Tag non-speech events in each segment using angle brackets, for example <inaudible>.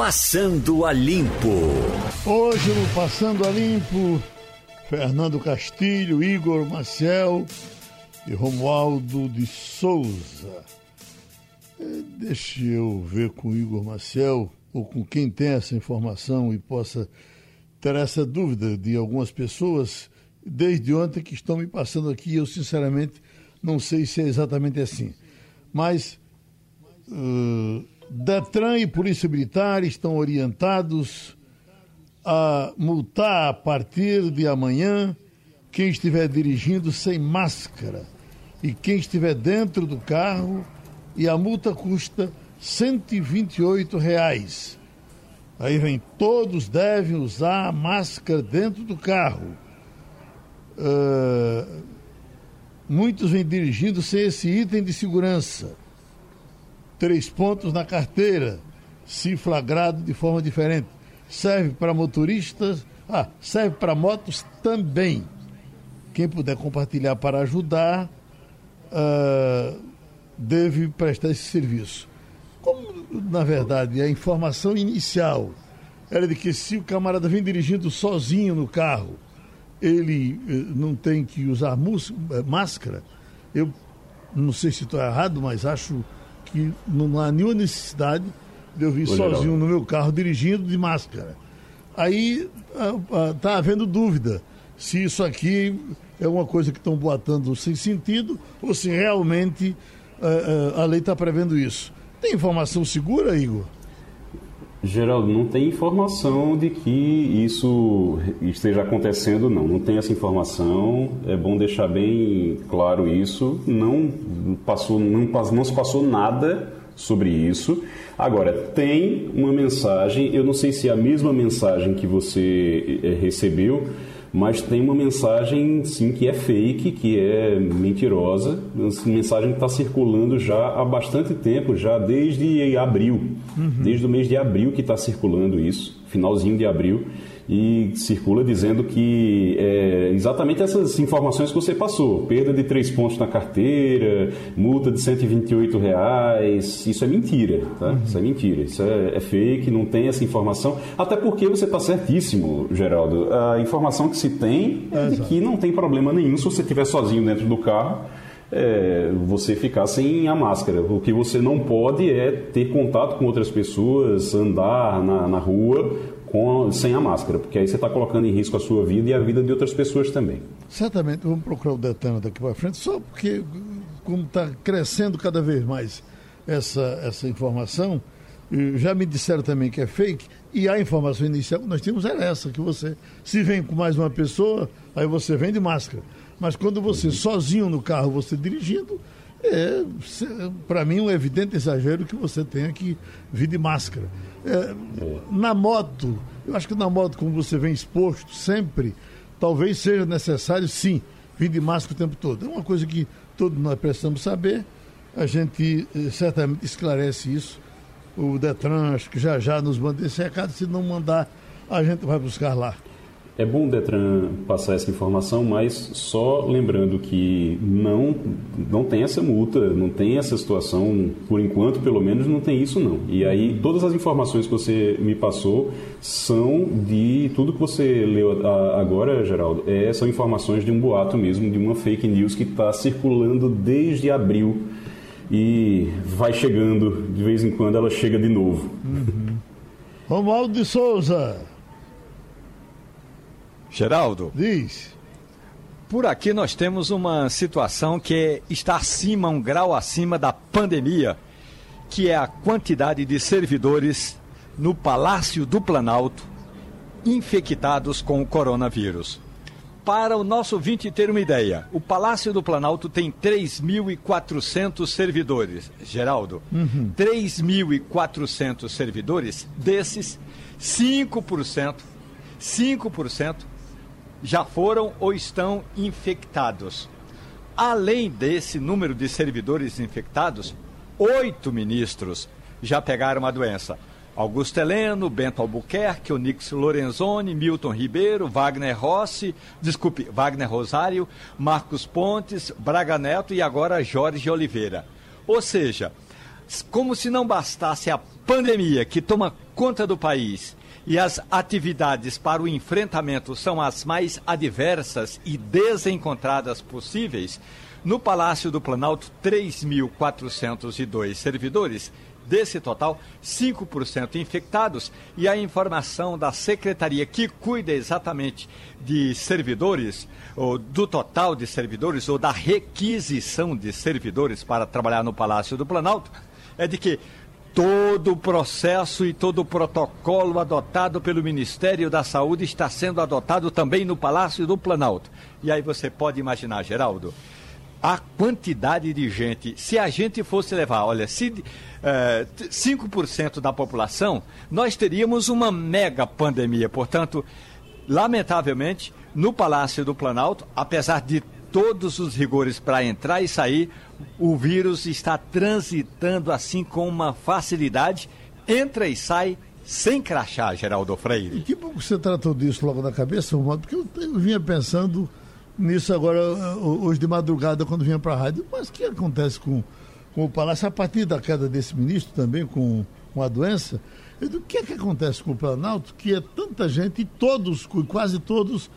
Passando a Limpo. Hoje no Passando a Limpo, Fernando Castilho, Igor Maciel e Romualdo de Souza. É, deixa eu ver com o Igor Maciel, ou com quem tem essa informação e possa ter essa dúvida de algumas pessoas desde ontem que estão me passando aqui. Eu, sinceramente, não sei se é exatamente assim. Mas uh, Detran e Polícia Militar estão orientados a multar a partir de amanhã quem estiver dirigindo sem máscara e quem estiver dentro do carro e a multa custa 128 reais. Aí vem, todos devem usar a máscara dentro do carro. Uh, muitos vêm dirigindo sem esse item de segurança. Três pontos na carteira, se flagrado de forma diferente. Serve para motoristas, ah, serve para motos também. Quem puder compartilhar para ajudar, uh, deve prestar esse serviço. Como, na verdade, a informação inicial era de que se o camarada vem dirigindo sozinho no carro, ele eh, não tem que usar eh, máscara, eu não sei se estou errado, mas acho que não há nenhuma necessidade de eu vir sozinho no meu carro dirigindo de máscara. Aí está havendo dúvida se isso aqui é uma coisa que estão boatando sem sentido ou se realmente uh, uh, a lei está prevendo isso. Tem informação segura, Igor? Geraldo, não tem informação de que isso esteja acontecendo, não. Não tem essa informação. É bom deixar bem claro isso. Não passou, não, não se passou nada sobre isso. Agora, tem uma mensagem, eu não sei se é a mesma mensagem que você eh, recebeu, mas tem uma mensagem sim que é fake, que é mentirosa, uma mensagem que está circulando já há bastante tempo, já desde abril, uhum. desde o mês de abril que está circulando isso, finalzinho de abril, e circula dizendo que é, exatamente essas informações que você passou, perda de três pontos na carteira, multa de 128 reais, isso é mentira, tá? Uhum. Isso é mentira, isso é, é, fake, não tem essa informação, até porque você está certíssimo, Geraldo, a informação que se tem é, de que não tem problema nenhum se você estiver sozinho dentro do carro, é, você ficar sem a máscara. O que você não pode é ter contato com outras pessoas, andar na, na rua com, sem a máscara, porque aí você está colocando em risco a sua vida e a vida de outras pessoas também. Certamente, vamos procurar o Detana daqui para frente, só porque, como está crescendo cada vez mais essa, essa informação, já me disseram também que é fake, e a informação inicial que nós tínhamos era essa, que você, se vem com mais uma pessoa, aí você vem de máscara. Mas quando você uhum. sozinho no carro, você dirigindo, é, para mim, um evidente exagero que você tenha que vir de máscara. É, na moto, eu acho que na moto, como você vem exposto sempre, talvez seja necessário, sim, vir de máscara o tempo todo. É uma coisa que todos nós precisamos saber. A gente eh, certamente esclarece isso. O Detran, acho que já já nos manda esse recado. Se não mandar, a gente vai buscar lá. É bom Detran passar essa informação, mas só lembrando que não, não tem essa multa, não tem essa situação, por enquanto, pelo menos, não tem isso não. E aí, todas as informações que você me passou são de tudo que você leu agora, Geraldo, é, são informações de um boato mesmo, de uma fake news que está circulando desde abril e vai chegando, de vez em quando ela chega de novo. Uhum. Romualdo de Souza. Geraldo. Diz. Por aqui nós temos uma situação que está acima, um grau acima da pandemia, que é a quantidade de servidores no Palácio do Planalto infectados com o coronavírus. Para o nosso ouvinte ter uma ideia, o Palácio do Planalto tem 3.400 servidores. Geraldo, uhum. 3.400 servidores, desses, 5%, 5% já foram ou estão infectados. Além desse número de servidores infectados, oito ministros já pegaram a doença. Augusto Heleno, Bento Albuquerque, Onix Lorenzoni, Milton Ribeiro, Wagner Rossi, desculpe, Wagner Rosário, Marcos Pontes, Braga Neto e agora Jorge Oliveira. Ou seja, como se não bastasse a pandemia que toma conta do país e as atividades para o enfrentamento são as mais adversas e desencontradas possíveis, no Palácio do Planalto, 3.402 servidores. Desse total, 5% infectados. E a informação da secretaria que cuida exatamente de servidores, ou do total de servidores, ou da requisição de servidores para trabalhar no Palácio do Planalto, é de que todo o processo e todo o protocolo adotado pelo Ministério da Saúde está sendo adotado também no Palácio do Planalto. E aí você pode imaginar, Geraldo, a quantidade de gente. Se a gente fosse levar, olha, se é, 5% da população, nós teríamos uma mega pandemia. Portanto, lamentavelmente, no Palácio do Planalto, apesar de todos os rigores para entrar e sair, o vírus está transitando assim com uma facilidade, entra e sai sem crachá, Geraldo Freire. E que bom que você tratou disso logo na cabeça, porque eu, eu vinha pensando nisso agora, hoje de madrugada, quando vinha para a rádio. Mas o que acontece com, com o Palácio, a partir da queda desse ministro também, com, com a doença? O que é que acontece com o Planalto, que é tanta gente, e todos, quase todos,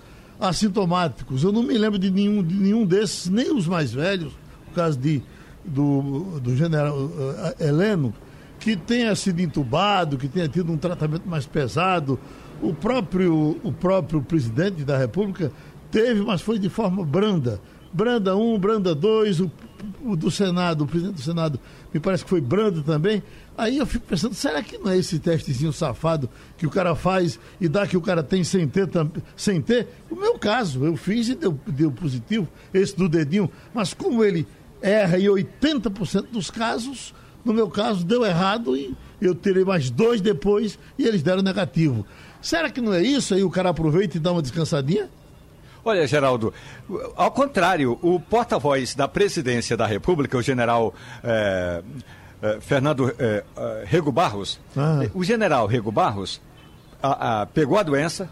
assintomáticos? Eu não me lembro de nenhum, de nenhum desses, nem os mais velhos, no caso de, do, do general uh, Heleno, que tenha sido entubado, que tenha tido um tratamento mais pesado. O próprio, o próprio presidente da República Teve, mas foi de forma branda. Branda 1, Branda 2, o, o do Senado, o presidente do Senado, me parece que foi brando também. Aí eu fico pensando, será que não é esse testezinho safado que o cara faz e dá que o cara tem sem ter? Sem ter? O meu caso, eu fiz e deu, deu positivo, esse do dedinho, mas como ele erra em 80% dos casos, no meu caso deu errado e eu terei mais dois depois e eles deram negativo. Será que não é isso? Aí o cara aproveita e dá uma descansadinha? Olha, Geraldo, ao contrário, o porta-voz da presidência da República, o general é, é, Fernando é, Rego Barros, ah. o general Rego Barros a, a, pegou a doença,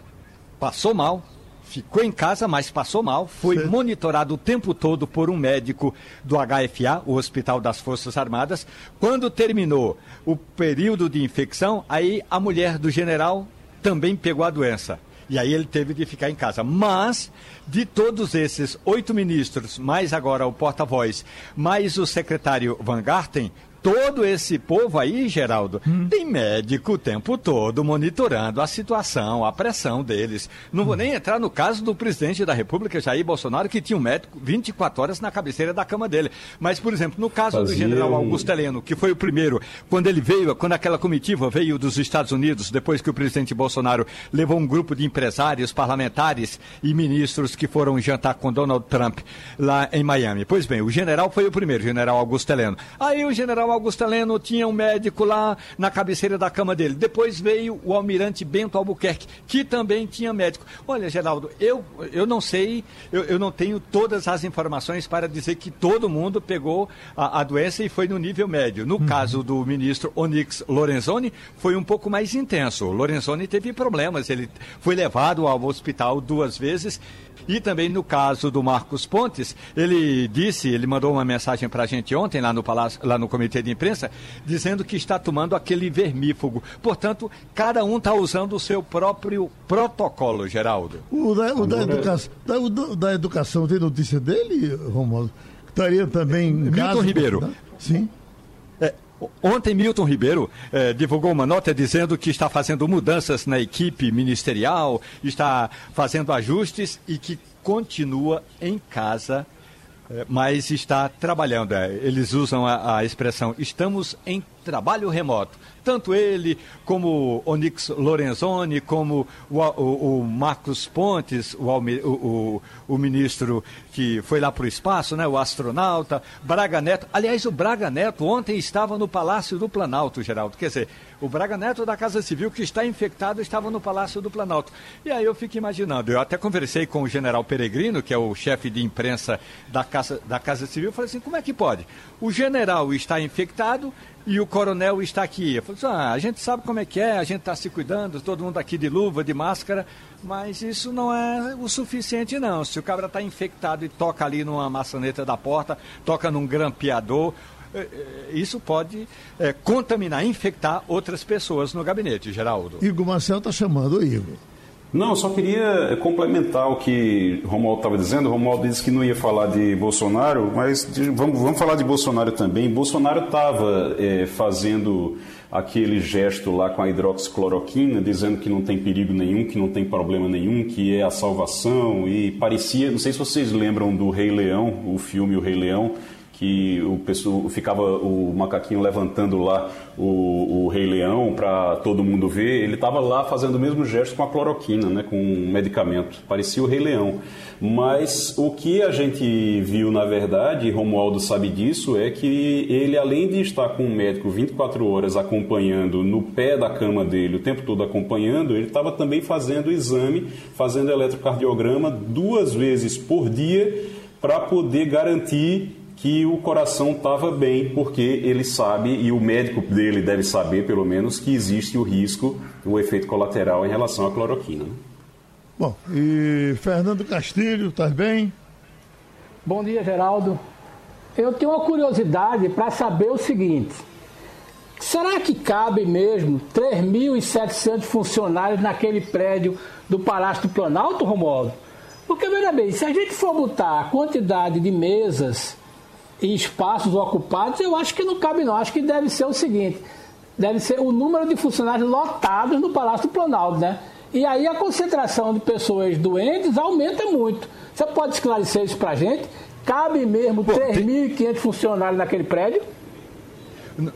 passou mal, ficou em casa, mas passou mal, foi Sim. monitorado o tempo todo por um médico do HFA, o Hospital das Forças Armadas. Quando terminou o período de infecção, aí a mulher do general também pegou a doença. E aí ele teve de ficar em casa. Mas, de todos esses oito ministros, mais agora o porta-voz, mais o secretário Van Garten, todo esse povo aí, Geraldo, hum. tem médico o tempo todo monitorando a situação, a pressão deles. Não vou hum. nem entrar no caso do presidente da República, Jair Bolsonaro, que tinha um médico 24 horas na cabeceira da cama dele. Mas, por exemplo, no caso Fazia... do general Augusto Heleno, que foi o primeiro, quando ele veio, quando aquela comitiva veio dos Estados Unidos, depois que o presidente Bolsonaro levou um grupo de empresários, parlamentares e ministros que foram jantar com Donald Trump lá em Miami. Pois bem, o general foi o primeiro, o general Augusto Heleno. Aí o general Augusto Heleno tinha um médico lá na cabeceira da cama dele. Depois veio o almirante Bento Albuquerque, que também tinha médico. Olha, Geraldo, eu, eu não sei, eu, eu não tenho todas as informações para dizer que todo mundo pegou a, a doença e foi no nível médio. No uhum. caso do ministro Onyx Lorenzoni, foi um pouco mais intenso. O Lorenzoni teve problemas, ele foi levado ao hospital duas vezes e também no caso do Marcos Pontes, ele disse, ele mandou uma mensagem para a gente ontem lá no palácio, lá no comitê de imprensa, dizendo que está tomando aquele vermífugo. Portanto, cada um está usando o seu próprio protocolo, Geraldo. O da, o da, educação, da, o da educação, tem notícia dele, Romualdo? Estaria também. Milton caso, Ribeiro. Né? Sim. Ontem, Milton Ribeiro eh, divulgou uma nota dizendo que está fazendo mudanças na equipe ministerial, está fazendo ajustes e que continua em casa, mas está trabalhando. Eh, eles usam a, a expressão estamos em trabalho remoto tanto ele como Onyx Lorenzoni, como o, o, o Marcos Pontes, o, o, o, ministro que foi lá para o espaço, né, o astronauta, Braga Neto. Aliás, o Braga Neto ontem estava no Palácio do Planalto, Geraldo. Quer dizer, o Braga Neto da Casa Civil, que está infectado, estava no Palácio do Planalto. E aí eu fico imaginando, eu até conversei com o general Peregrino, que é o chefe de imprensa da Casa, da Casa Civil, falei assim, como é que pode? O general está infectado e o coronel está aqui. Eu falei assim, ah, a gente sabe como é que é, a gente está se cuidando, todo mundo aqui de luva, de máscara, mas isso não é o suficiente não. Se o cabra está infectado e toca ali numa maçaneta da porta, toca num grampeador, isso pode é, contaminar, infectar outras pessoas no gabinete, Geraldo. Igor Marcel está chamando, Igor. Não, só queria complementar o que Romualdo estava dizendo. Romualdo disse que não ia falar de Bolsonaro, mas vamos, vamos falar de Bolsonaro também. Bolsonaro estava é, fazendo aquele gesto lá com a hidroxicloroquina, dizendo que não tem perigo nenhum, que não tem problema nenhum, que é a salvação. E parecia, não sei se vocês lembram do Rei Leão, o filme O Rei Leão, que o pessoal ficava o macaquinho levantando lá o, o Rei Leão para todo mundo ver, ele estava lá fazendo o mesmo gesto com a cloroquina, né, com um medicamento. Parecia o Rei Leão. Mas o que a gente viu, na verdade, e Romualdo sabe disso, é que ele, além de estar com o médico 24 horas acompanhando no pé da cama dele, o tempo todo acompanhando, ele estava também fazendo exame, fazendo eletrocardiograma duas vezes por dia para poder garantir que o coração estava bem, porque ele sabe, e o médico dele deve saber, pelo menos, que existe o risco, o efeito colateral em relação à cloroquina. Né? Bom, e Fernando Castilho, tá bem? Bom dia, Geraldo. Eu tenho uma curiosidade para saber o seguinte: será que cabe mesmo 3.700 funcionários naquele prédio do Palácio do Planalto, Romualdo? Porque, veja bem, se a gente for botar a quantidade de mesas e espaços ocupados, eu acho que não cabe não. Acho que deve ser o seguinte, deve ser o número de funcionários lotados no Palácio do Planalto, né? E aí a concentração de pessoas doentes aumenta muito. Você pode esclarecer isso para a gente? Cabe mesmo 3.500 tem... funcionários naquele prédio?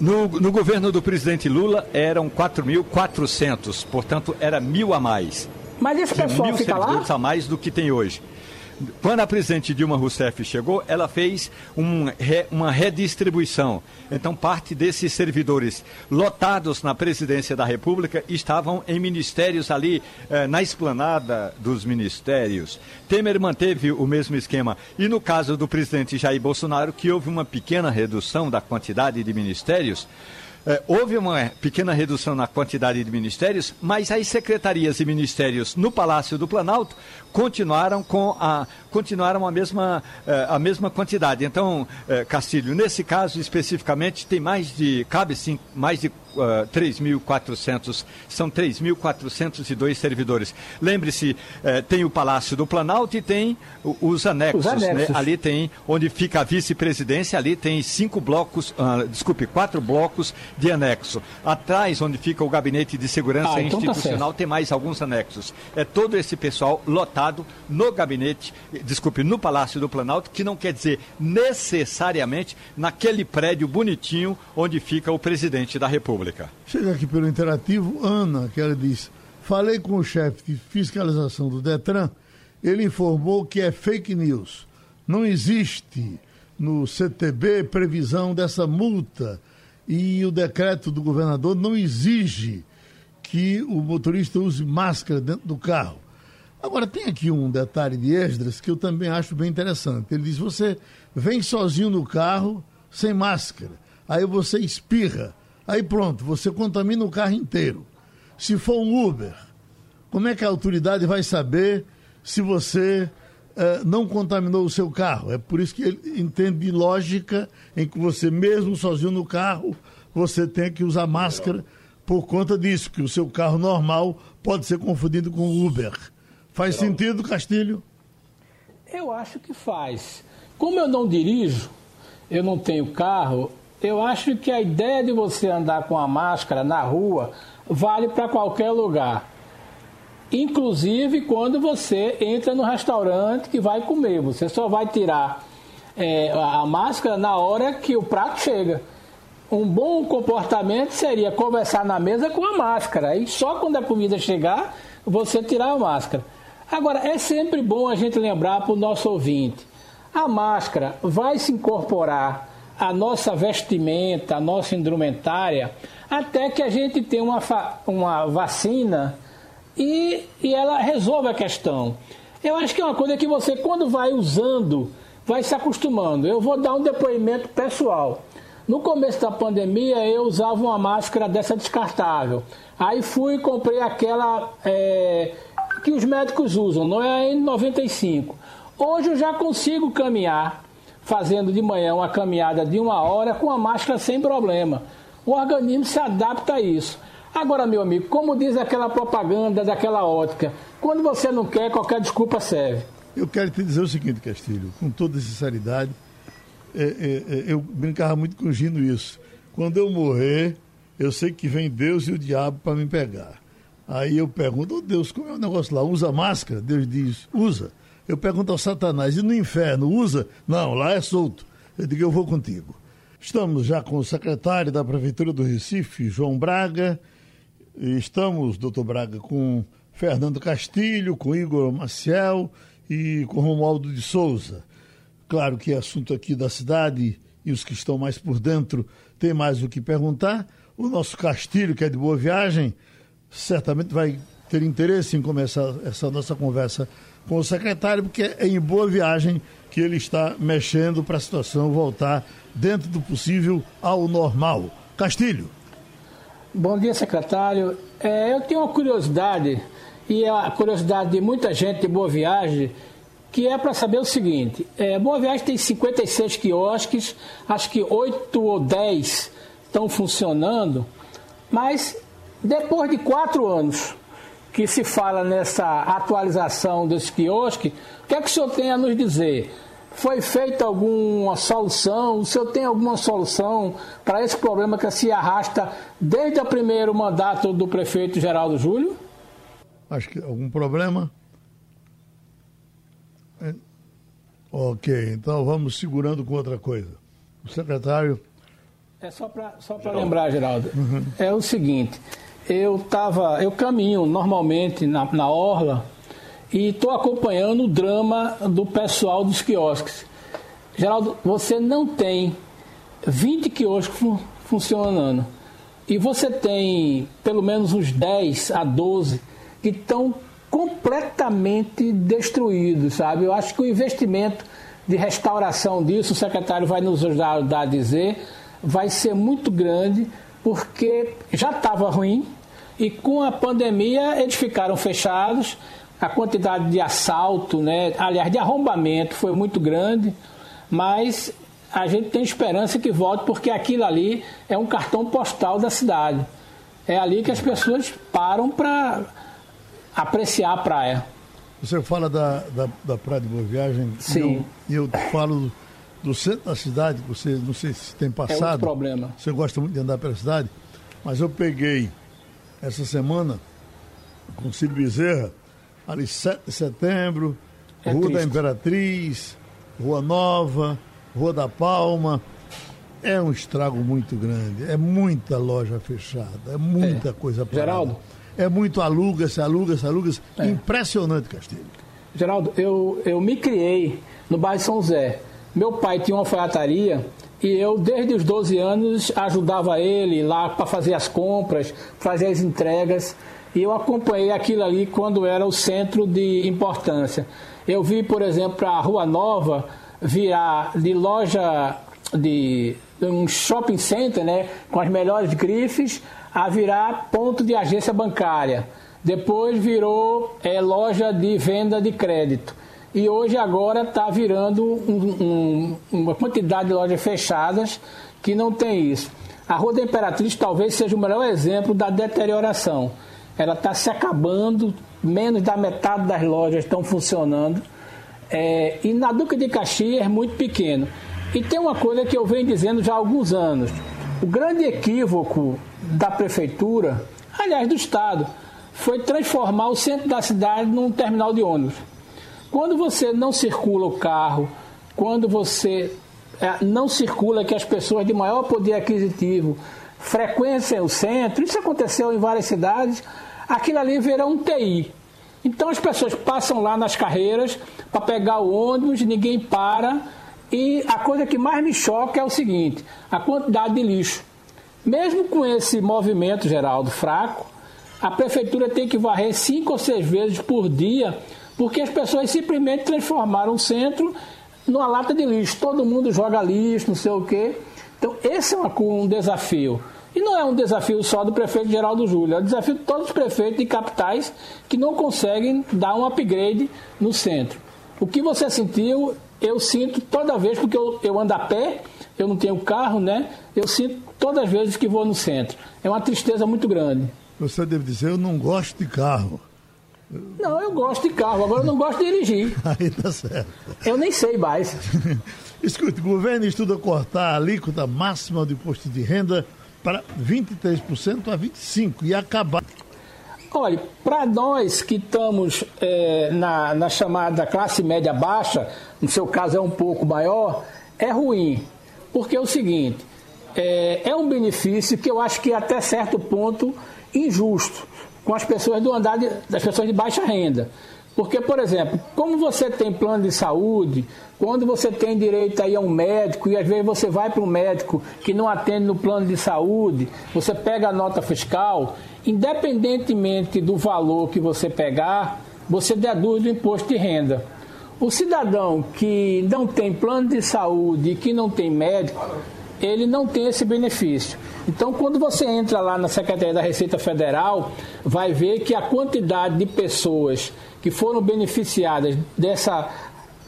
No, no, governo do presidente Lula eram 4.400, portanto era mil a mais. Mas esse pessoal mil fica lá? a mais do que tem hoje. Quando a presidente Dilma Rousseff chegou, ela fez um, uma redistribuição. Então, parte desses servidores lotados na presidência da República estavam em ministérios ali, eh, na esplanada dos ministérios. Temer manteve o mesmo esquema. E no caso do presidente Jair Bolsonaro, que houve uma pequena redução da quantidade de ministérios, é, houve uma pequena redução na quantidade de ministérios, mas as secretarias e ministérios no Palácio do Planalto continuaram com a continuaram a mesma é, a mesma quantidade. Então, é, Castilho, nesse caso especificamente tem mais de cabe sim mais de uh, ah, 3.400, são 3.402 servidores. Lembre-se, uh, tem o Palácio do Planalto e tem os anexos. Os anexos. Né? Ali tem, onde fica a vice-presidência, ali tem cinco blocos, uh, desculpe, quatro blocos de anexo. Atrás, onde fica o gabinete de segurança ah, então tá institucional, tá tem mais alguns anexos. É todo esse pessoal lotado no gabinete, desculpe, no Palácio do Planalto, que não quer dizer necessariamente naquele prédio bonitinho onde fica o presidente da República. Chega aqui pelo interativo, Ana, que ela diz: falei com o chefe de fiscalização do Detran, ele informou que é fake news. Não existe no CTB previsão dessa multa e o decreto do governador não exige que o motorista use máscara dentro do carro. Agora, tem aqui um detalhe de Esdras que eu também acho bem interessante. Ele diz: você vem sozinho no carro, sem máscara, aí você espirra. Aí pronto, você contamina o carro inteiro. Se for um Uber, como é que a autoridade vai saber se você uh, não contaminou o seu carro? É por isso que ele entende lógica em que você, mesmo sozinho no carro, você tem que usar máscara por conta disso, que o seu carro normal pode ser confundido com Uber. Faz sentido, Castilho? Eu acho que faz. Como eu não dirijo, eu não tenho carro, eu acho que a ideia de você andar com a máscara na rua vale para qualquer lugar. Inclusive quando você entra no restaurante que vai comer. Você só vai tirar é, a máscara na hora que o prato chega. Um bom comportamento seria conversar na mesa com a máscara. E só quando a comida chegar, você tirar a máscara. Agora, é sempre bom a gente lembrar para o nosso ouvinte: a máscara vai se incorporar a nossa vestimenta, a nossa indumentária, até que a gente tenha uma, uma vacina e, e ela resolve a questão. Eu acho que é uma coisa que você, quando vai usando, vai se acostumando. Eu vou dar um depoimento pessoal. No começo da pandemia, eu usava uma máscara dessa descartável. Aí fui e comprei aquela é, que os médicos usam, não é a N95. Hoje eu já consigo caminhar fazendo de manhã uma caminhada de uma hora com a máscara sem problema. O organismo se adapta a isso. Agora, meu amigo, como diz aquela propaganda daquela ótica, quando você não quer, qualquer desculpa serve. Eu quero te dizer o seguinte, Castilho, com toda sinceridade, é, é, é, eu brincava muito com o Gino isso. Quando eu morrer, eu sei que vem Deus e o diabo para me pegar. Aí eu pergunto, oh, Deus, como é o negócio lá? Usa máscara? Deus diz, usa. Eu pergunto ao Satanás, e no inferno, usa? Não, lá é solto. Eu digo, eu vou contigo. Estamos já com o secretário da Prefeitura do Recife, João Braga. Estamos, doutor Braga, com Fernando Castilho, com Igor Maciel e com Romualdo de Souza. Claro que é assunto aqui da cidade e os que estão mais por dentro têm mais o que perguntar. O nosso Castilho, que é de boa viagem, certamente vai ter interesse em começar essa nossa conversa com o secretário, porque é em boa viagem que ele está mexendo para a situação voltar dentro do possível ao normal. Castilho. Bom dia, secretário. É, eu tenho uma curiosidade, e é a curiosidade de muita gente de Boa Viagem, que é para saber o seguinte: é, Boa Viagem tem 56 quiosques, acho que 8 ou 10 estão funcionando, mas depois de quatro anos que se fala nessa atualização desse quiosque, o que é que o senhor tem a nos dizer? Foi feita alguma solução? O senhor tem alguma solução para esse problema que se arrasta desde o primeiro mandato do prefeito Geraldo Júlio? Acho que algum problema. É. Ok, então vamos segurando com outra coisa. O secretário. É só para só lembrar, Geraldo. Uhum. É o seguinte: eu tava, eu caminho normalmente na, na orla e estou acompanhando o drama do pessoal dos quiosques. Geraldo, você não tem 20 quiosques fun funcionando e você tem pelo menos uns 10 a 12 que estão completamente destruídos, sabe? Eu acho que o investimento de restauração disso, o secretário vai nos ajudar a dizer, vai ser muito grande, porque já estava ruim, e com a pandemia eles ficaram fechados, a quantidade de assalto, né, aliás, de arrombamento foi muito grande, mas a gente tem esperança que volte, porque aquilo ali é um cartão postal da cidade. É ali que as pessoas param para apreciar a praia. Você fala da, da, da Praia de Boa Viagem Sim. e eu, eu falo do centro da cidade, você não sei se tem passado. É outro problema. Você gosta muito de andar pela cidade, mas eu peguei essa semana com Ciro Bezerra, ali 7 de setembro, é Rua triste. da Imperatriz, Rua Nova, Rua da Palma. É um estrago muito grande, é muita loja fechada, é muita é. coisa parada. Geraldo? É muito aluga-se, aluga-se, aluga-se. É. Impressionante, Castilho. Geraldo, eu, eu me criei no bairro São José. Meu pai tinha uma alfaiataria e eu, desde os 12 anos, ajudava ele lá para fazer as compras, fazer as entregas. E eu acompanhei aquilo ali quando era o centro de importância. Eu vi, por exemplo, a Rua Nova virar de loja de um shopping center, né, com as melhores grifes, a virar ponto de agência bancária. Depois virou é, loja de venda de crédito e hoje agora está virando um, um, uma quantidade de lojas fechadas que não tem isso. A Rua da Imperatriz talvez seja o melhor exemplo da deterioração. Ela está se acabando, menos da metade das lojas estão funcionando. É, e na Duque de Caxias é muito pequeno. E tem uma coisa que eu venho dizendo já há alguns anos. O grande equívoco da prefeitura, aliás do Estado, foi transformar o centro da cidade num terminal de ônibus. Quando você não circula o carro, quando você é, não circula que as pessoas de maior poder aquisitivo frequentem o centro, isso aconteceu em várias cidades, aquilo ali virá um TI. Então as pessoas passam lá nas carreiras para pegar o ônibus, ninguém para. E a coisa que mais me choca é o seguinte: a quantidade de lixo. Mesmo com esse movimento, Geraldo, fraco, a prefeitura tem que varrer cinco ou seis vezes por dia porque as pessoas simplesmente transformaram o centro numa lata de lixo. Todo mundo joga lixo, não sei o quê. Então, esse é um desafio. E não é um desafio só do prefeito Geraldo Júlio, é um desafio de todos os prefeitos de capitais que não conseguem dar um upgrade no centro. O que você sentiu eu sinto toda vez, porque eu, eu ando a pé, eu não tenho carro, né? Eu sinto todas as vezes que vou no centro. É uma tristeza muito grande. Você deve dizer, eu não gosto de carro. Não, eu gosto de carro, agora eu não gosto de dirigir. <laughs> Aí tá certo. Eu nem sei mais. <laughs> Escute, o governo estuda cortar a alíquota máxima do imposto de renda para 23% a 25% e acabar. Olha, para nós que estamos é, na, na chamada classe média baixa, no seu caso é um pouco maior, é ruim. Porque é o seguinte, é, é um benefício que eu acho que até certo ponto injusto com as pessoas do andar de, das pessoas de baixa renda. Porque, por exemplo, como você tem plano de saúde, quando você tem direito aí a um médico e às vezes você vai para um médico que não atende no plano de saúde, você pega a nota fiscal, independentemente do valor que você pegar, você deduz do imposto de renda. O cidadão que não tem plano de saúde e que não tem médico, ele não tem esse benefício. Então, quando você entra lá na Secretaria da Receita Federal, vai ver que a quantidade de pessoas que foram beneficiadas dessa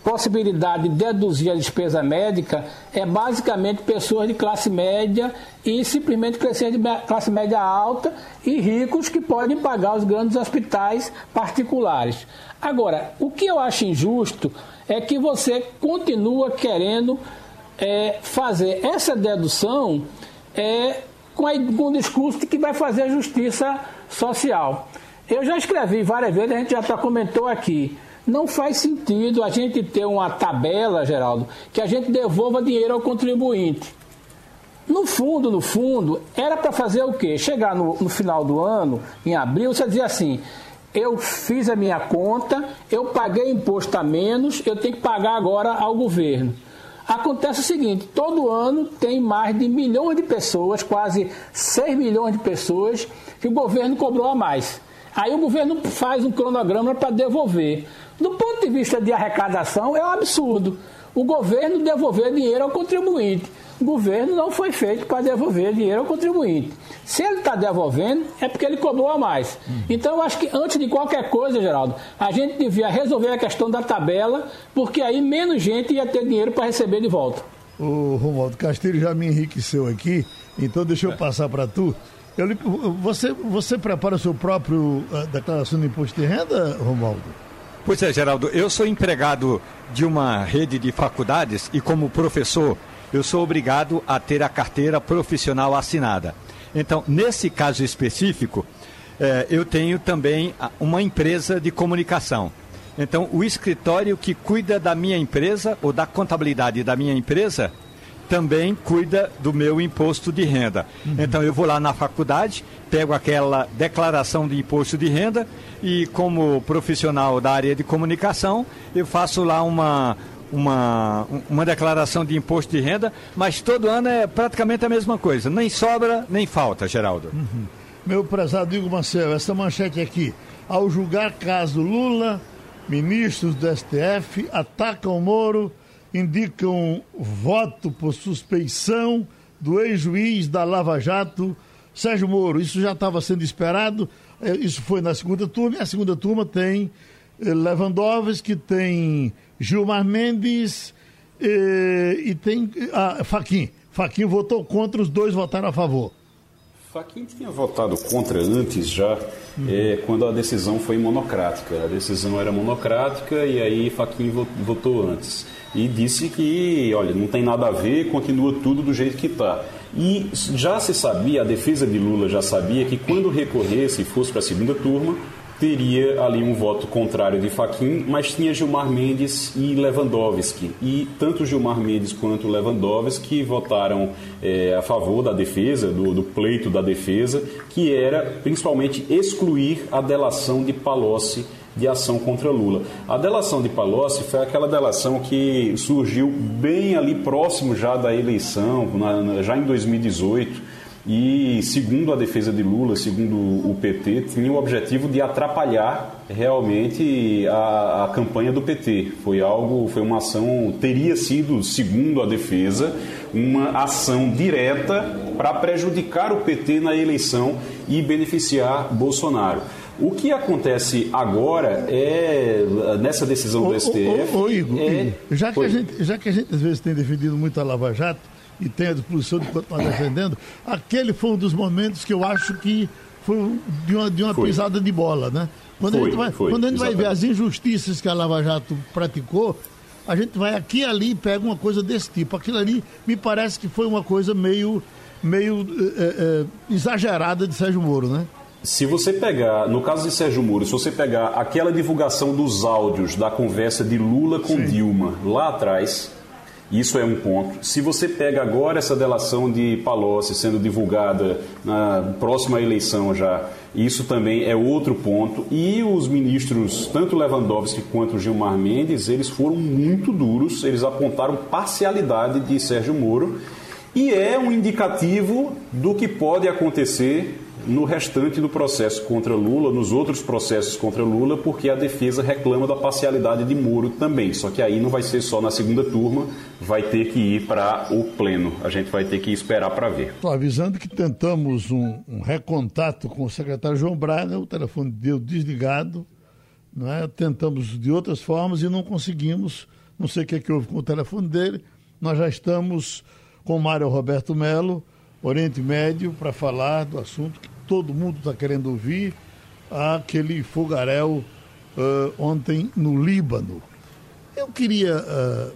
possibilidade de deduzir a despesa médica é basicamente pessoas de classe média e simplesmente crescendo de classe média alta e ricos que podem pagar os grandes hospitais particulares. Agora, o que eu acho injusto é que você continua querendo é, fazer essa dedução é, com, a, com o discurso de que vai fazer justiça social. Eu já escrevi várias vezes, a gente já comentou aqui. Não faz sentido a gente ter uma tabela, Geraldo, que a gente devolva dinheiro ao contribuinte. No fundo, no fundo, era para fazer o quê? Chegar no, no, final do ano, em abril, você dizia assim: eu fiz a minha conta, eu paguei imposto a menos, eu tenho que pagar agora ao governo. Acontece o seguinte: todo ano tem mais de milhões de pessoas, quase 6 milhões de pessoas, que o governo cobrou a mais. Aí o governo faz um cronograma para devolver. Do ponto de vista de arrecadação, é um absurdo. O governo devolver dinheiro ao contribuinte. O governo não foi feito para devolver dinheiro ao contribuinte. Se ele está devolvendo, é porque ele cobrou a mais. Então, eu acho que antes de qualquer coisa, Geraldo, a gente devia resolver a questão da tabela, porque aí menos gente ia ter dinheiro para receber de volta. O Romualdo Castilho já me enriqueceu aqui, então deixa eu passar para tu. Eu, você, você prepara o seu próprio uh, declaração de imposto de renda, Romualdo? Pois é, Geraldo, eu sou empregado de uma rede de faculdades e, como professor, eu sou obrigado a ter a carteira profissional assinada. Então, nesse caso específico, eh, eu tenho também uma empresa de comunicação. Então, o escritório que cuida da minha empresa ou da contabilidade da minha empresa também cuida do meu imposto de renda. Uhum. Então eu vou lá na faculdade, pego aquela declaração de imposto de renda e como profissional da área de comunicação, eu faço lá uma uma, uma declaração de imposto de renda, mas todo ano é praticamente a mesma coisa, nem sobra nem falta, Geraldo. Uhum. Meu prezado Igor Marcel, essa manchete aqui, ao julgar caso Lula, ministros do STF atacam Moro indicam voto por suspeição do ex-juiz da Lava Jato, Sérgio Moro. Isso já estava sendo esperado, é, isso foi na segunda turma, e a segunda turma tem eh, Lewandowski, tem Gilmar Mendes e, eh, e tem ah, Faquim. Faquim votou contra, os dois votaram a favor. Faquim tinha votado contra antes já, uhum. é, quando a decisão foi monocrática. A decisão era monocrática e aí Faquim votou antes e disse que, olha, não tem nada a ver, continua tudo do jeito que está. E já se sabia, a defesa de Lula já sabia que quando recorresse e fosse para a segunda turma, teria ali um voto contrário de Faquim, mas tinha Gilmar Mendes e Lewandowski. E tanto Gilmar Mendes quanto Lewandowski votaram é, a favor da defesa, do, do, pleito da defesa, que era principalmente excluir a delação de Palocci de ação contra Lula. A delação de Palocci foi aquela delação que surgiu bem ali próximo já da eleição, na, já em 2018. E, segundo a defesa de Lula, segundo o PT, tinha o objetivo de atrapalhar realmente a, a, campanha do PT. Foi algo, foi uma ação, teria sido, segundo a defesa, uma ação direta para prejudicar o PT na eleição e beneficiar Bolsonaro. O que acontece agora é, nessa decisão do STF. Ô, ô, ô Igor, é... Igor, já, que a gente, já que a gente às vezes tem defendido muito a Lava Jato e tem a disposição de continuar defendendo, aquele foi um dos momentos que eu acho que foi de uma, de uma pisada de bola, né? Quando foi, a gente, vai, foi, quando a gente vai ver as injustiças que a Lava Jato praticou, a gente vai aqui e ali e pega uma coisa desse tipo. Aquilo ali me parece que foi uma coisa meio, meio é, é, exagerada de Sérgio Moro, né? Se você pegar, no caso de Sérgio Moro, se você pegar aquela divulgação dos áudios da conversa de Lula com Sim. Dilma lá atrás, isso é um ponto. Se você pega agora essa delação de Palocci sendo divulgada na próxima eleição já, isso também é outro ponto. E os ministros, tanto Lewandowski quanto Gilmar Mendes, eles foram muito duros, eles apontaram parcialidade de Sérgio Moro. E é um indicativo do que pode acontecer no restante do processo contra Lula, nos outros processos contra Lula, porque a defesa reclama da parcialidade de Moro também. Só que aí não vai ser só na segunda turma, vai ter que ir para o pleno. A gente vai ter que esperar para ver. Estou avisando que tentamos um, um, recontato com o secretário João Braga, o telefone deu desligado. Não é? Tentamos de outras formas e não conseguimos. Não sei o que, é que houve com o telefone dele. Nós já estamos com o Mário Roberto Melo Oriente Médio para falar do assunto que todo mundo está querendo ouvir, aquele fogaréu uh, ontem no Líbano. Eu queria, uh,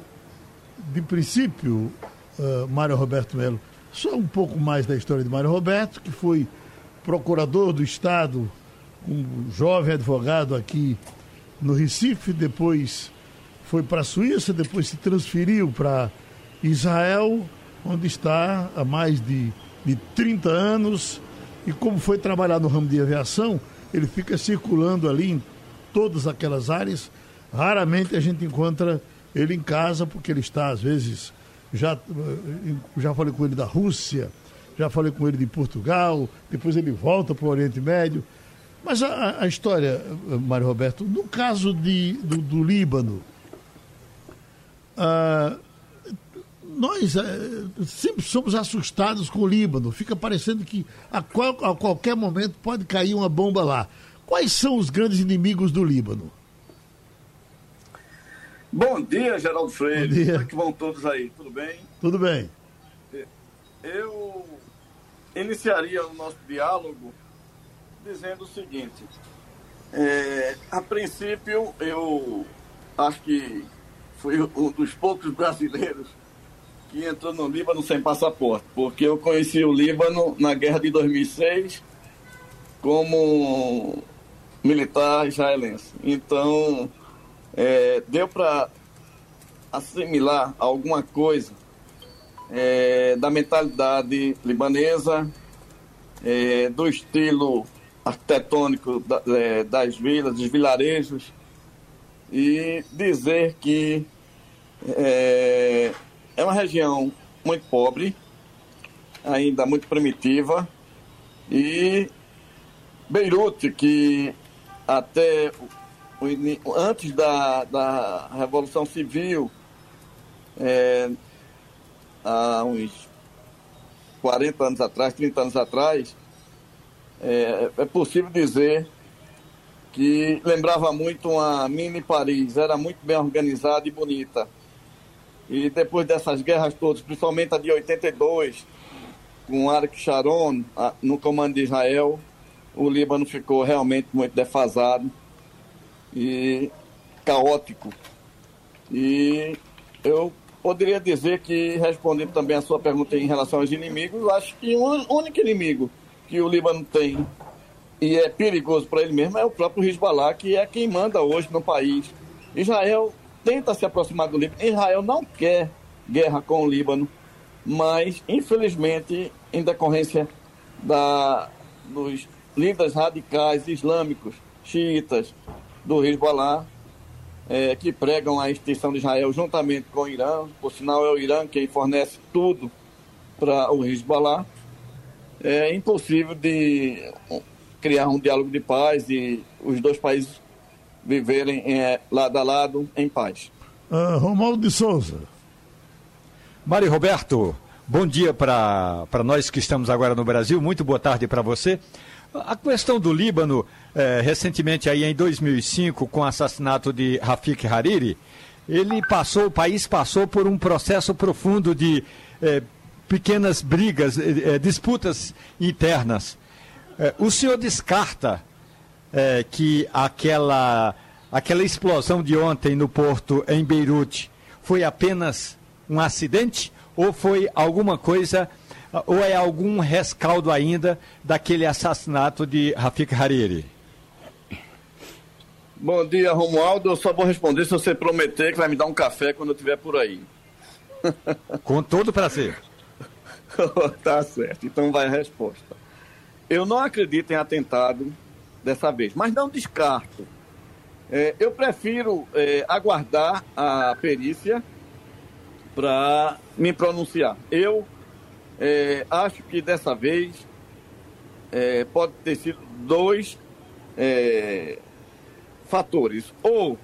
de princípio, uh, Mário Roberto Melo, só um pouco mais da história de Mário Roberto, que foi procurador do Estado, um jovem advogado aqui no Recife, depois foi para a Suíça, depois se transferiu para Israel, onde está há mais de, de 30 anos. E como foi trabalhar no ramo de aviação, ele fica circulando ali em todas aquelas áreas. Raramente a gente encontra ele em casa, porque ele está, às vezes, já, já falei com ele da Rússia, já falei com ele de Portugal, depois ele volta para o Oriente Médio. Mas a, a história, Mário Roberto, no caso de, do, do Líbano, ah, nós é, sempre somos assustados com o Líbano. Fica parecendo que a, qual, a, qualquer momento pode cair uma bomba lá. Quais são os grandes inimigos do Líbano? Bom dia, Geraldo Freire. Bom dia. Como é que vão todos aí? Tudo bem? Tudo bem. Eu iniciaria o nosso diálogo dizendo o seguinte. É, a princípio, eu acho que fui um dos poucos brasileiros que entrou no Líbano sem passaporte, porque eu conheci o Líbano na guerra de 2006 como militar israelense. Então, é, deu para assimilar alguma coisa é, da mentalidade libanesa, é, do estilo arquitetônico da, é, das vilas, dos vilarejos, e dizer que é, uma região muito pobre, ainda muito primitiva, e Beirute, que até antes da, da Revolução Civil, é, há uns 40 anos atrás, 30 anos atrás, é, é possível dizer que lembrava muito uma mini Paris, era muito bem organizada e bonita. E depois dessas guerras todas, principalmente a de 82, com Arik Sharon no comando de Israel, o Líbano ficou realmente muito defasado e caótico. E eu poderia dizer que, respondendo também a sua pergunta em relação aos inimigos, acho que o único inimigo que o Líbano tem e é perigoso para ele mesmo é o próprio Hezbollah, que é quem manda hoje no país. Israel tenta se aproximar do Líbano. Israel não quer guerra com o Líbano, mas, infelizmente, em decorrência da, dos líderes radicais islâmicos, xiitas, do Hezbollah, é, que pregam a extinção de Israel juntamente com o Irã, por sinal é o Irã quem fornece tudo para o Hezbollah, é impossível de criar um diálogo de paz e os dois países viverem é, lado a lado em paz. Uh, Romualdo de Souza. Mário Roberto, bom dia para nós que estamos agora no Brasil, muito boa tarde para você. A questão do Líbano, é, recentemente aí em 2005, com o assassinato de Rafik Hariri, ele passou, o país passou por um processo profundo de é, pequenas brigas, é, disputas internas. o senhor descarta que aquela, aquela explosão de ontem no porto em Beirute foi apenas um acidente ou foi alguma coisa ou é algum rescaldo ainda daquele assassinato de Rafik Hariri? Bom dia, Romualdo. Eu só vou responder se você prometer que vai me dar um café quando eu estiver por aí. <laughs> Com todo prazer. <laughs> tá certo. Então vai a resposta. Eu não acredito em atentado dessa vez, mas não descarto. É, eu prefiro é, aguardar a perícia para me pronunciar. Eu é, acho que dessa vez é, pode ter sido dois é, fatores. Ou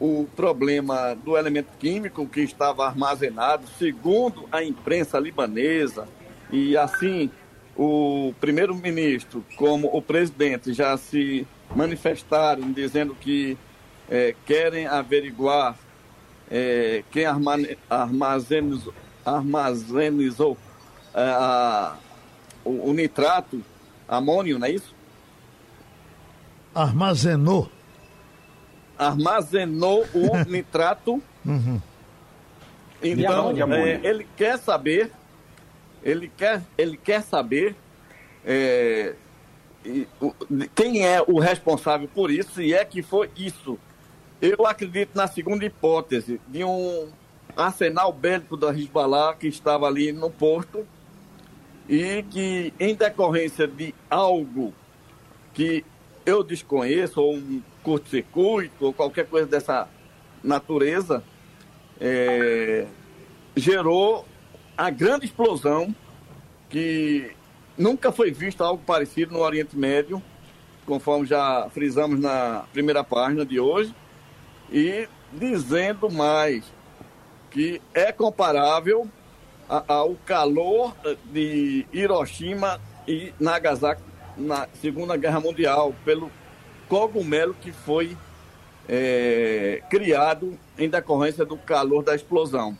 o problema do elemento químico que estava armazenado, segundo a imprensa libanesa, e assim o primeiro-ministro como o presidente já se manifestaram dizendo que é, querem averiguar é, quem armazenizou, armazenizou é, a, o, o, nitrato, amônio, não é isso? Armazenou. Armazenou o <laughs> nitrato. Uhum. Então, é, ele quer saber, ele quer, ele quer saber é, quem é o responsável por isso, e é que foi isso. Eu acredito na segunda hipótese, de um arsenal bélico da Hezbollah que estava ali no porto e que, em decorrência de algo que eu desconheço, ou um curto-circuito, ou qualquer coisa dessa natureza, é, gerou a grande explosão que nunca foi visto algo parecido no Oriente Médio, conforme já frisamos na primeira página de hoje, e dizendo mais que é comparável ao calor de Hiroshima e Nagasaki na Segunda Guerra Mundial, pelo cogumelo que foi é, criado em decorrência do calor da explosão.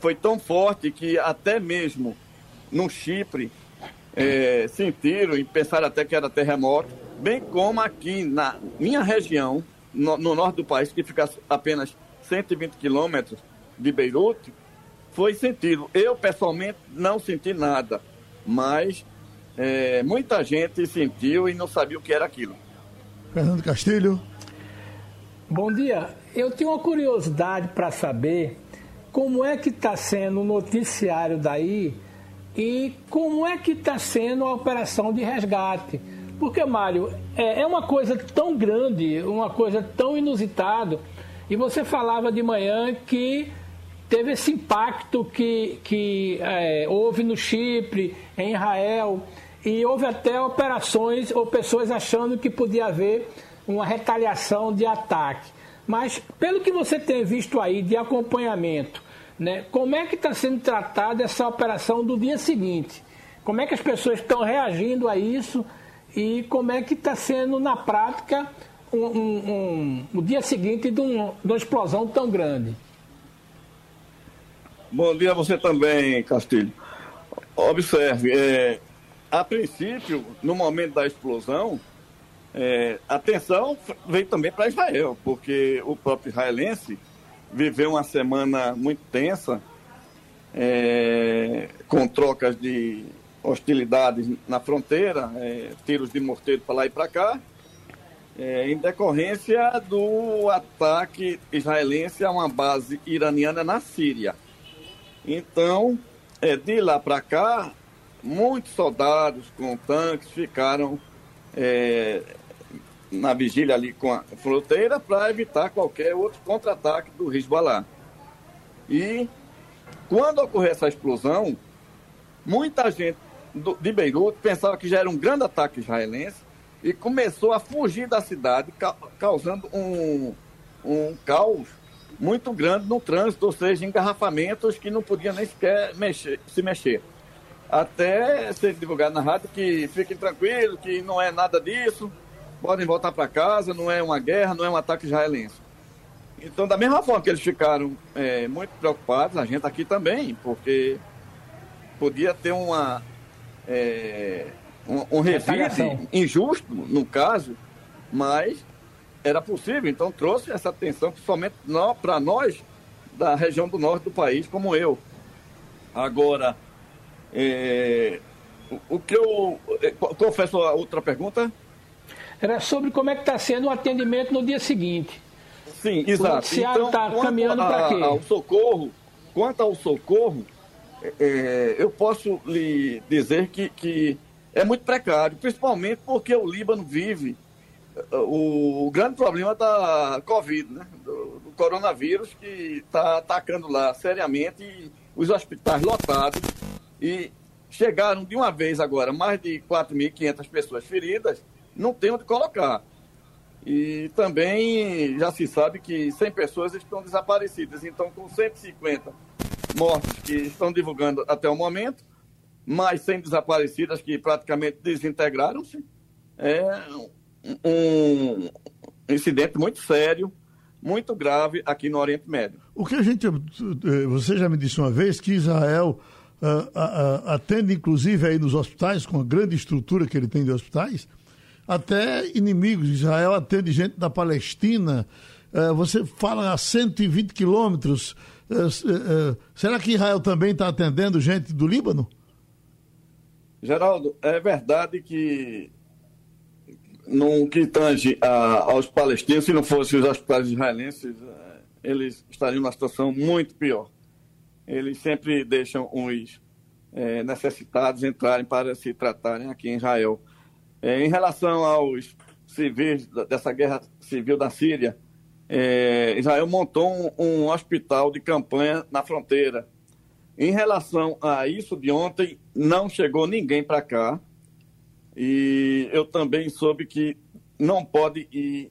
Foi tão forte que até mesmo no Chipre é, sentiram e pensaram até que era terremoto, bem como aqui na minha região, no, no norte do país, que fica apenas 120 quilômetros de Beirute, foi sentido. Eu, pessoalmente, não senti nada, mas é, muita gente sentiu e não sabia o que era aquilo. Fernando Castilho. Bom dia. Eu tenho uma curiosidade para saber como é que está sendo o noticiário daí e como é que está sendo a operação de resgate. Porque, Mário, é, é uma coisa tão grande, uma coisa tão inusitada. E você falava de manhã que teve esse impacto que, que é, houve no Chipre, em Israel, e houve até operações ou pessoas achando que podia haver uma retaliação de ataque. Mas, pelo que você tem visto aí de acompanhamento, né, como é que está sendo tratada essa operação do dia seguinte? Como é que as pessoas estão reagindo a isso e como é que está sendo, na prática, um, um, um, o dia seguinte de, um, de uma explosão tão grande? Bom dia a você também, Castilho. Observe, é, a princípio, no momento da explosão, é, a tensão veio também para Israel, porque o próprio israelense viveu uma semana muito tensa, é, com trocas de hostilidades na fronteira, é, tiros de morteiro para lá e para cá, é, em decorrência do ataque israelense a uma base iraniana na Síria. Então, é, de lá para cá, muitos soldados com tanques ficaram é, na vigília ali com a fronteira para evitar qualquer outro contra-ataque do Hezbollah. E quando ocorreu essa explosão, muita gente do, de Beirute pensava que já era um grande ataque israelense e começou a fugir da cidade, ca causando um, um caos muito grande no trânsito, ou seja, engarrafamentos que não podiam nem sequer mexer, se mexer. até ser divulgado na rádio que fiquem tranquilos, que não é nada disso, podem voltar para casa, não é uma guerra, não é um ataque israelense. Então, da mesma forma que eles ficaram é, muito preocupados, a gente aqui também, porque podia ter uma, é, um, um revide injusto, no caso, mas era possível, então trouxe essa atenção, principalmente para nós da região do norte do país, como eu. Agora, é, o, o, que eu. É, confesso a outra pergunta? Era sobre como é que está sendo o atendimento no dia seguinte. Sim, exato. O noticiário está então, caminhando para quê? Ao socorro, quanto ao socorro, é, eu posso lhe dizer que, que é muito precário, principalmente porque o Líbano vive o, o grande problema da Covid, né? do, do coronavírus, que está atacando lá seriamente os hospitais lotados e chegaram de uma vez agora mais de 4.500 pessoas feridas, não tem onde colocar. E também já se sabe que 100 pessoas estão desaparecidas. Então, com 150 mortes que estão divulgando até o momento, mais 100 desaparecidas que praticamente desintegraram-se, é um incidente muito sério, muito grave aqui no Oriente Médio. O que a gente. Eh, você já me disse uma vez que Israel uh, uh, atende, inclusive, aí nos hospitais, com a grande estrutura que ele tem de hospitais, até inimigos. Israel atende gente da Palestina. Uh, você fala a 120 quilômetros. será que Israel também está atendendo gente do Líbano? Geraldo, é verdade que no que tange a, aos palestinos, se não fossem os hospitais israelenses, é, eles estariam numa situação muito pior. Eles sempre deixam os é, necessitados entrarem para se tratarem aqui em Israel. É, em relação aos civis dessa guerra civil da Síria, é, Israel montou um, um hospital de campanha na fronteira. Em relação a isso de ontem, não chegou ninguém para cá. E eu também soube que não pode ir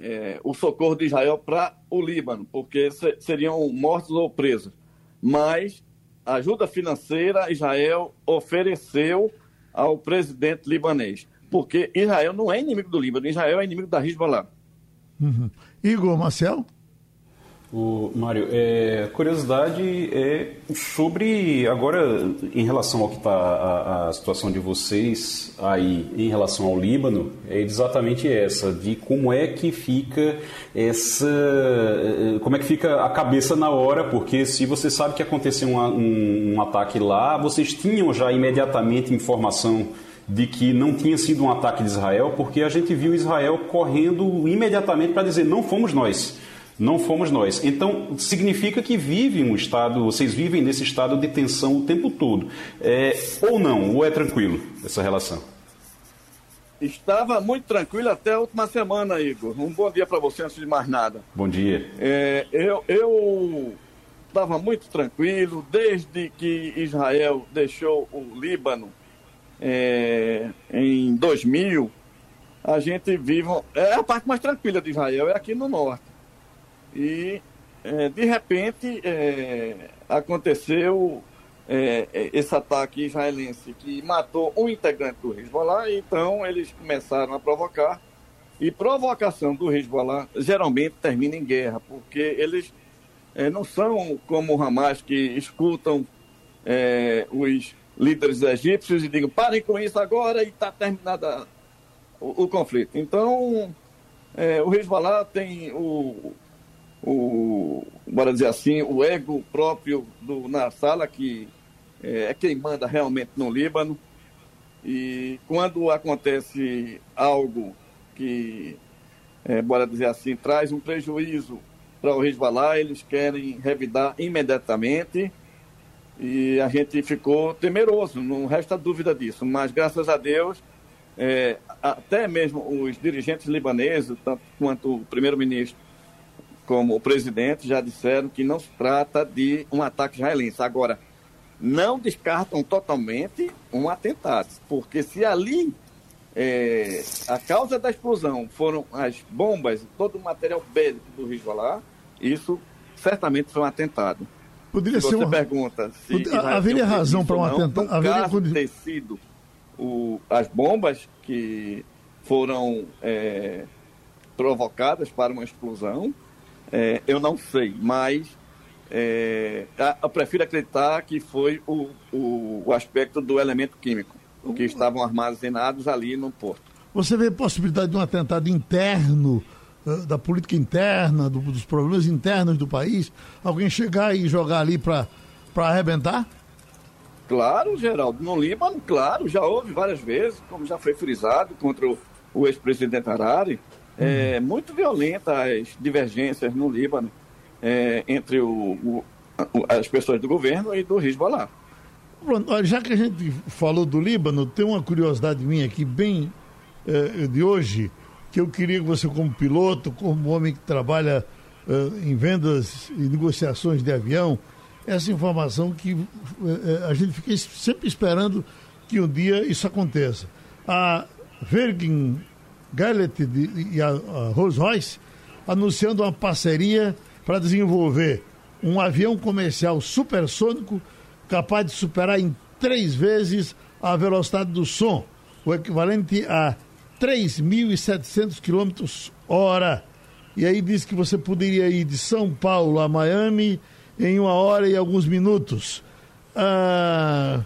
é, o socorro de Israel para o Líbano, porque seriam mortos ou presos. Mas ajuda financeira Israel ofereceu ao presidente libanês, porque Israel não é inimigo do Líbano, Israel é inimigo da Hezbollah. Uhum. Igor Marcel? O Mário, é, curiosidade é sobre agora em relação ao que está a, a, situação de vocês aí em relação ao Líbano é exatamente essa de como é que fica essa como é que fica a cabeça na hora porque se você sabe que aconteceu um, um, um ataque lá vocês tinham já imediatamente informação de que não tinha sido um ataque de Israel porque a gente viu Israel correndo imediatamente para dizer não fomos nós não fomos nós. Então, significa que vive um estado, vocês vivem nesse estado de tensão o tempo todo. É, ou não, ou é tranquilo essa relação? Estava muito tranquilo até a última semana, Igor. Um bom dia para você antes de mais nada. Bom dia. É, eu estava muito tranquilo desde que Israel deixou o Líbano é, em 2000. A gente vive. É a parte mais tranquila de Israel, é aqui no norte. E, é, de repente, é, aconteceu é, é, esse ataque israelense que matou um integrante do Hezbollah, então eles começaram a provocar. E provocação do Hezbollah geralmente termina em guerra, porque eles é, não são como o Hamas que escutam os líderes egípcios e digam parem com isso agora e está terminado o, o, conflito. Então, é, o Hezbollah tem o, o, bora dizer assim, o ego próprio do Nassala, que é, é quem manda realmente no Líbano. E quando acontece algo que, é, bora dizer assim, traz um prejuízo para o Hezbollah, eles querem revidar imediatamente. E a gente ficou temeroso, não resta dúvida disso. Mas graças a Deus, é, até mesmo os dirigentes libaneses, tanto quanto o primeiro-ministro como o presidente já disseram que não se trata de um ataque israelense. Agora, não descartam totalmente um atentado, porque se ali é, a causa da explosão foram as bombas, todo o material bélico do Hezbollah, isso certamente foi um atentado. Poderia se ser você uma... pergunta se haveria razão para um atentado. Haveria caso ter sido o... as bombas que foram é, provocadas para uma explosão, é, eu não sei, mas é, eu prefiro acreditar que foi o, o, o aspecto do elemento químico, que estavam armazenados ali no porto. Você vê possibilidade de um atentado interno, da política interna, do, dos problemas internos do país? Alguém chegar e jogar ali para arrebentar? Claro, Geraldo. No Líbano, claro, já houve várias vezes, como já foi frisado contra o, o ex-presidente Harari. É, muito violenta as divergências no Líbano é, entre o, o, as pessoas do governo e do Hezbollah. Já que a gente falou do Líbano, tem uma curiosidade minha aqui, bem é, de hoje, que eu queria que você, como piloto, como homem que trabalha é, em vendas e negociações de avião, essa informação que é, a gente fica sempre esperando que um dia isso aconteça. A Virgin Gallet e a, a Rolls-Royce anunciando uma parceria para desenvolver um avião comercial supersônico capaz de superar em três vezes a velocidade do som, o equivalente a 3.700 km hora. E aí diz que você poderia ir de São Paulo a Miami em uma hora e alguns minutos. Ah,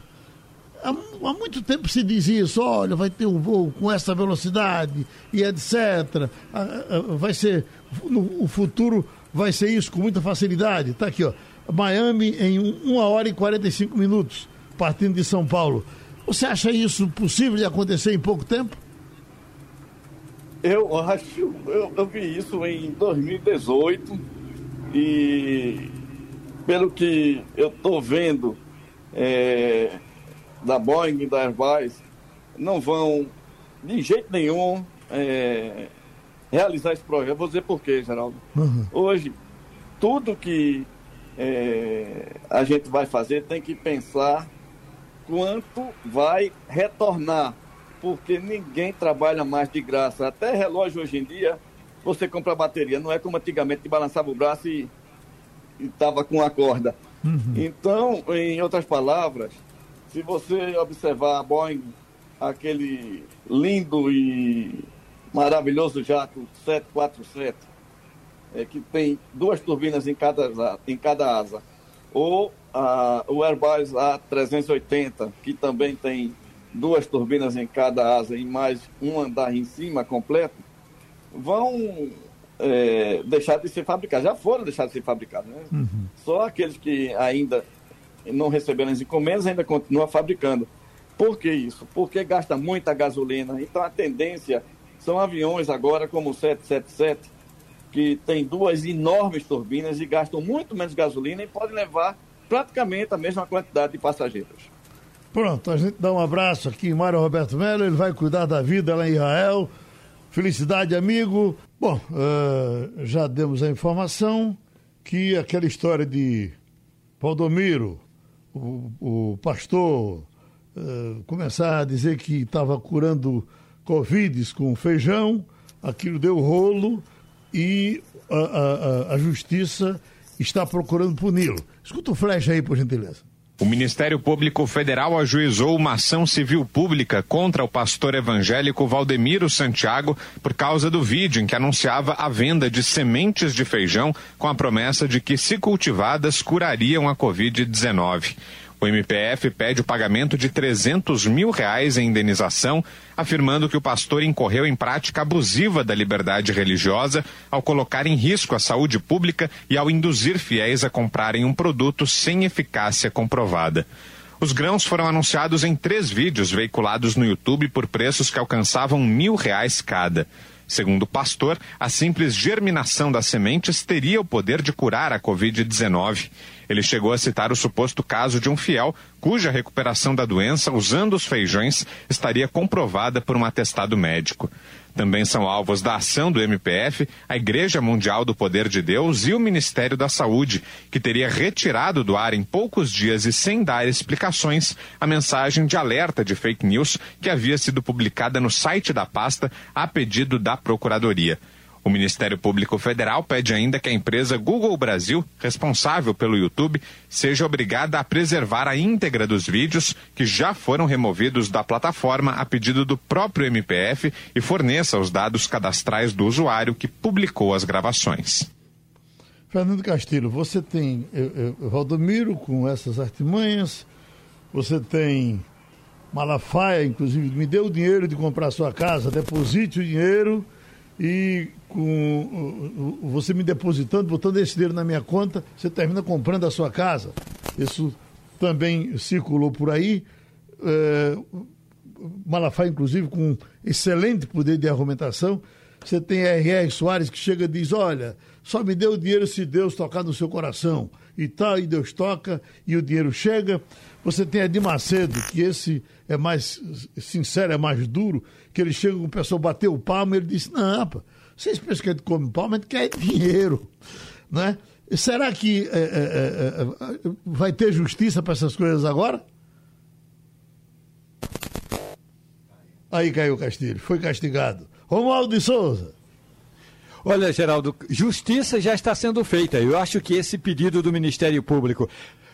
há, muito tempo se dizia isso, olha, vai ter um voo com essa velocidade e etc. Ah, ah, vai ser, no o futuro vai ser isso com muita facilidade. Está aqui, ó. Miami em 1 hora e 45 minutos, partindo de São Paulo. Você acha isso possível de acontecer em pouco tempo? Eu acho, eu, eu vi isso em 2018 e pelo que eu estou vendo é, da Boeing e da Airbus, não vão de jeito nenhum é, realizar esse projeto. Vou dizer por quê, Geraldo. Uhum. Hoje, tudo que é, a gente vai fazer tem que pensar quanto vai retornar, porque ninguém trabalha mais de graça. Até relógio hoje em dia, você compra bateria, não é como antigamente que balançava o braço e estava com a corda. Uhum. Então, em outras palavras, se você observar a Boeing, aquele lindo e maravilhoso jato 747, é, que tem duas turbinas em cada, em cada asa, ou a, o Airbus A380, que também tem duas turbinas em cada asa e mais um andar em cima completo, vão é, deixar de ser fabricados. Já foram deixados de ser fabricados. Né? Uhum. Só aqueles que ainda não receberam as encomendas ainda continuam fabricando. Por que isso? Porque gasta muita gasolina. Então a tendência são aviões agora como o 777, que tem duas enormes turbinas e gastam muito menos gasolina e podem levar praticamente a mesma quantidade de passageiros. Pronto, a gente dá um abraço aqui em Mário Roberto Melo, ele vai cuidar da vida lá em Israel. Felicidade, amigo. Bom, uh, já demos a informação que aquela história de Valdomiro, o, o pastor, uh, começar a dizer que estava curando Covid com feijão, aquilo deu rolo e a, a, a justiça está procurando puni-lo. Escuta o flash aí, por gentileza. O Ministério Público Federal ajuizou uma ação civil pública contra o pastor evangélico Valdemiro Santiago por causa do vídeo em que anunciava a venda de sementes de feijão com a promessa de que, se cultivadas, curariam a Covid-19. O MPF pede o pagamento de 300 mil reais em indenização, afirmando que o pastor incorreu em prática abusiva da liberdade religiosa ao colocar em risco a saúde pública e ao induzir fiéis a comprarem um produto sem eficácia comprovada. Os grãos foram anunciados em três vídeos veiculados no YouTube por preços que alcançavam mil reais cada. Segundo o pastor, a simples germinação das sementes teria o poder de curar a Covid-19. Ele chegou a citar o suposto caso de um fiel cuja recuperação da doença usando os feijões estaria comprovada por um atestado médico. Também são alvos da ação do MPF a Igreja Mundial do Poder de Deus e o Ministério da Saúde, que teria retirado do ar em poucos dias e sem dar explicações a mensagem de alerta de fake news que havia sido publicada no site da pasta a pedido da Procuradoria. O Ministério Público Federal pede ainda que a empresa Google Brasil, responsável pelo YouTube, seja obrigada a preservar a íntegra dos vídeos que já foram removidos da plataforma a pedido do próprio MPF e forneça os dados cadastrais do usuário que publicou as gravações. Fernando Castilho, você tem Valdomiro com essas artimanhas, você tem Malafaia, inclusive, me deu o dinheiro de comprar sua casa, deposite o dinheiro e com você me depositando, botando esse dinheiro na minha conta, você termina comprando a sua casa. Isso também circulou por aí. É, Malafaia, inclusive, com excelente poder de argumentação. Você tem R.R. Soares que chega e diz: Olha, só me dê o dinheiro se Deus tocar no seu coração. E tal, e Deus toca, e o dinheiro chega. Você tem Edir Macedo, que esse é mais sincero, é mais duro, que ele chega com o pessoal bateu o palmo e ele diz: Não, rapaz, vocês pensam que a gente come palma, a gente quer dinheiro. Né? Será que é, é, é vai ter justiça para essas coisas agora? Aí caiu o Castilho, foi castigado. Romualdo de Souza. Olha, Geraldo, justiça já está sendo feita. Eu acho que esse pedido do Ministério Público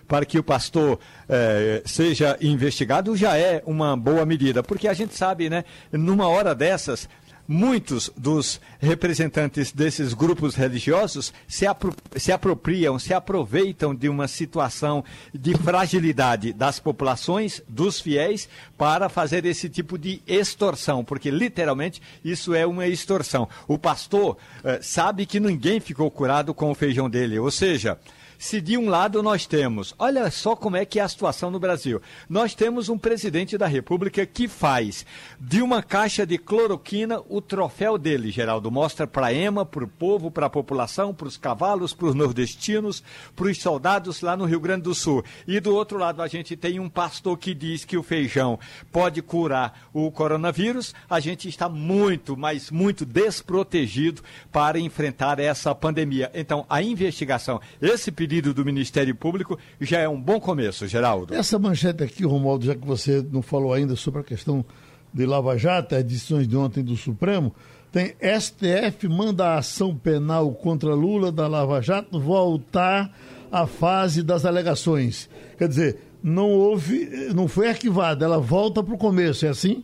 para que o pastor eh, seja investigado já é uma boa medida, porque a gente sabe, né, numa hora dessas, muitos dos representantes desses grupos religiosos se, apro se apropriam, se aproveitam de uma situação de fragilidade das populações, dos fiéis, para fazer esse tipo de extorsão, porque literalmente isso é uma extorsão. O pastor eh, sabe que ninguém ficou curado com o feijão dele, ou seja, se de um lado nós temos, olha só como é que é a situação no Brasil. Nós temos um presidente da República que faz de uma caixa de cloroquina o troféu dele, Geraldo. Mostra para EMA, para o povo, para a população, para os cavalos, para os nordestinos, para os soldados lá no Rio Grande do Sul. E do outro lado a gente tem um pastor que diz que o feijão pode curar o coronavírus. A gente está muito, mas muito desprotegido para enfrentar essa pandemia. Então, a investigação, esse pedido pedido do Ministério Público já é um bom começo, Geraldo. Essa manchete aqui, Romualdo, já que você não falou ainda sobre a questão de Lava Jato, as decisões de ontem do Supremo, tem STF manda a ação penal contra Lula da Lava Jato voltar à fase das alegações. Quer dizer, não houve, não foi arquivada, ela volta para o começo, é assim?